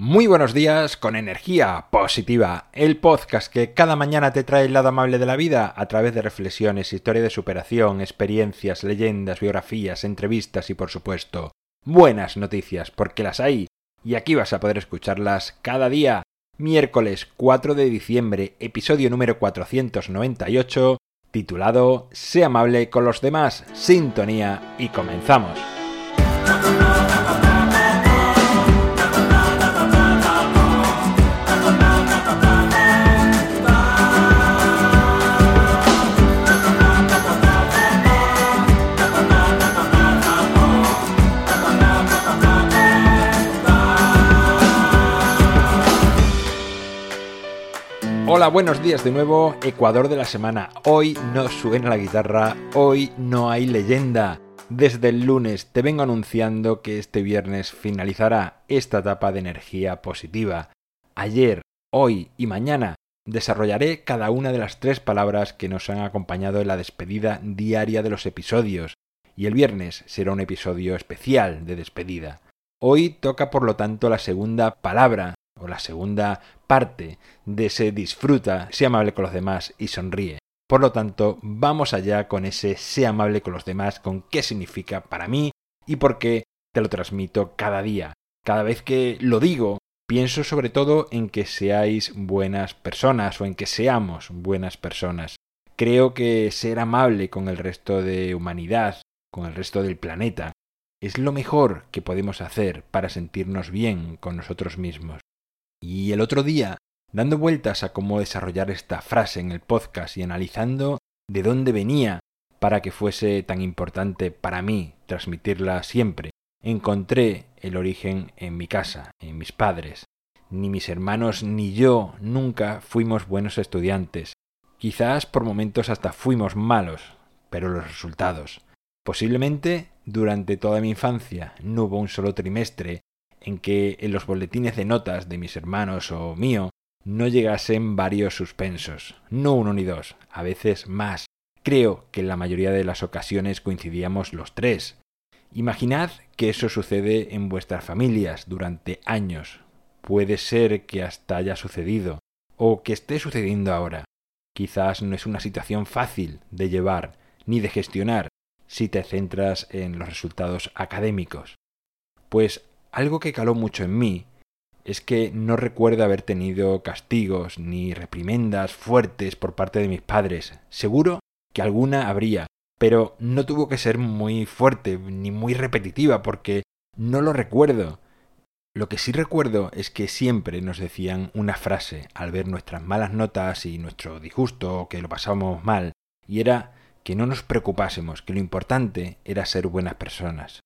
Muy buenos días con energía positiva, el podcast que cada mañana te trae el lado amable de la vida a través de reflexiones, historia de superación, experiencias, leyendas, biografías, entrevistas y por supuesto buenas noticias, porque las hay y aquí vas a poder escucharlas cada día. Miércoles 4 de diciembre, episodio número 498, titulado Sé amable con los demás, sintonía y comenzamos. Hola, buenos días de nuevo, Ecuador de la semana. Hoy no suena la guitarra, hoy no hay leyenda. Desde el lunes te vengo anunciando que este viernes finalizará esta etapa de energía positiva. Ayer, hoy y mañana desarrollaré cada una de las tres palabras que nos han acompañado en la despedida diaria de los episodios, y el viernes será un episodio especial de despedida. Hoy toca por lo tanto la segunda palabra o la segunda parte de ese disfruta, sea amable con los demás y sonríe. Por lo tanto, vamos allá con ese sea amable con los demás, con qué significa para mí y por qué te lo transmito cada día. Cada vez que lo digo, pienso sobre todo en que seáis buenas personas o en que seamos buenas personas. Creo que ser amable con el resto de humanidad, con el resto del planeta, es lo mejor que podemos hacer para sentirnos bien con nosotros mismos. Y el otro día, dando vueltas a cómo desarrollar esta frase en el podcast y analizando de dónde venía para que fuese tan importante para mí transmitirla siempre, encontré el origen en mi casa, en mis padres. Ni mis hermanos ni yo nunca fuimos buenos estudiantes. Quizás por momentos hasta fuimos malos, pero los resultados. Posiblemente durante toda mi infancia no hubo un solo trimestre en que en los boletines de notas de mis hermanos o mío no llegasen varios suspensos, no uno ni dos, a veces más. Creo que en la mayoría de las ocasiones coincidíamos los tres. Imaginad que eso sucede en vuestras familias durante años. Puede ser que hasta haya sucedido, o que esté sucediendo ahora. Quizás no es una situación fácil de llevar ni de gestionar si te centras en los resultados académicos. Pues algo que caló mucho en mí es que no recuerdo haber tenido castigos ni reprimendas fuertes por parte de mis padres. Seguro que alguna habría, pero no tuvo que ser muy fuerte ni muy repetitiva porque no lo recuerdo. Lo que sí recuerdo es que siempre nos decían una frase al ver nuestras malas notas y nuestro disgusto o que lo pasábamos mal, y era que no nos preocupásemos, que lo importante era ser buenas personas.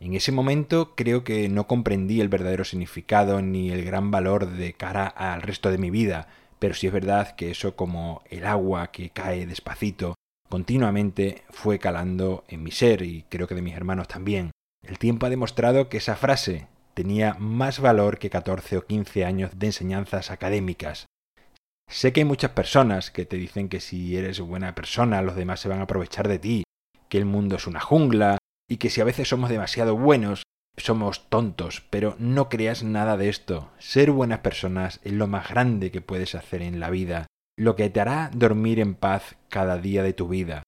En ese momento creo que no comprendí el verdadero significado ni el gran valor de cara al resto de mi vida, pero sí es verdad que eso como el agua que cae despacito continuamente fue calando en mi ser y creo que de mis hermanos también. El tiempo ha demostrado que esa frase tenía más valor que 14 o 15 años de enseñanzas académicas. Sé que hay muchas personas que te dicen que si eres buena persona los demás se van a aprovechar de ti, que el mundo es una jungla, y que si a veces somos demasiado buenos, somos tontos, pero no creas nada de esto. Ser buenas personas es lo más grande que puedes hacer en la vida, lo que te hará dormir en paz cada día de tu vida.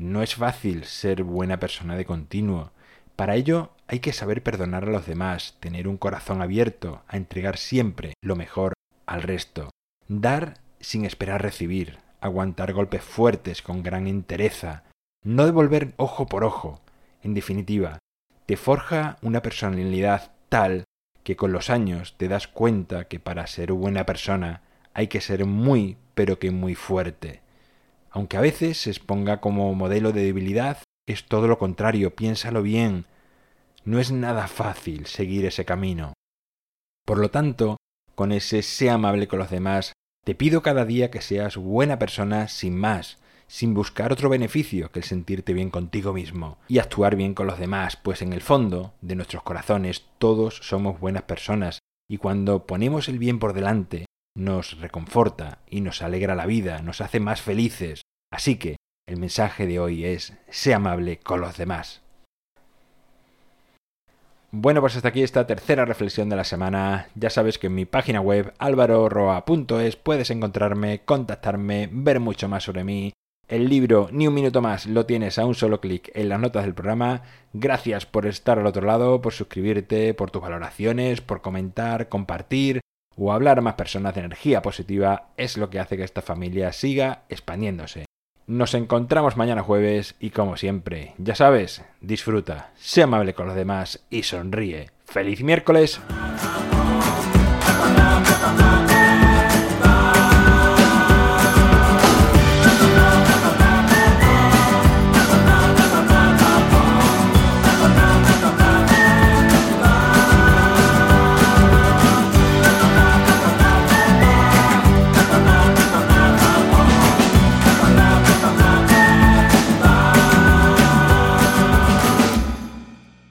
No es fácil ser buena persona de continuo. Para ello hay que saber perdonar a los demás, tener un corazón abierto a entregar siempre lo mejor al resto, dar sin esperar recibir, aguantar golpes fuertes con gran entereza, no devolver ojo por ojo, en definitiva, te forja una personalidad tal que con los años te das cuenta que para ser buena persona hay que ser muy, pero que muy fuerte. Aunque a veces se exponga como modelo de debilidad, es todo lo contrario, piénsalo bien. No es nada fácil seguir ese camino. Por lo tanto, con ese sea amable con los demás, te pido cada día que seas buena persona sin más, sin buscar otro beneficio que el sentirte bien contigo mismo y actuar bien con los demás, pues en el fondo de nuestros corazones todos somos buenas personas y cuando ponemos el bien por delante nos reconforta y nos alegra la vida, nos hace más felices. Así que el mensaje de hoy es, sé amable con los demás. Bueno, pues hasta aquí esta tercera reflexión de la semana. Ya sabes que en mi página web alvaroroa.es puedes encontrarme, contactarme, ver mucho más sobre mí. El libro Ni un minuto más lo tienes a un solo clic en las notas del programa. Gracias por estar al otro lado, por suscribirte, por tus valoraciones, por comentar, compartir o hablar a más personas de energía positiva. Es lo que hace que esta familia siga expandiéndose. Nos encontramos mañana jueves y como siempre, ya sabes, disfruta, sé amable con los demás y sonríe. ¡Feliz miércoles!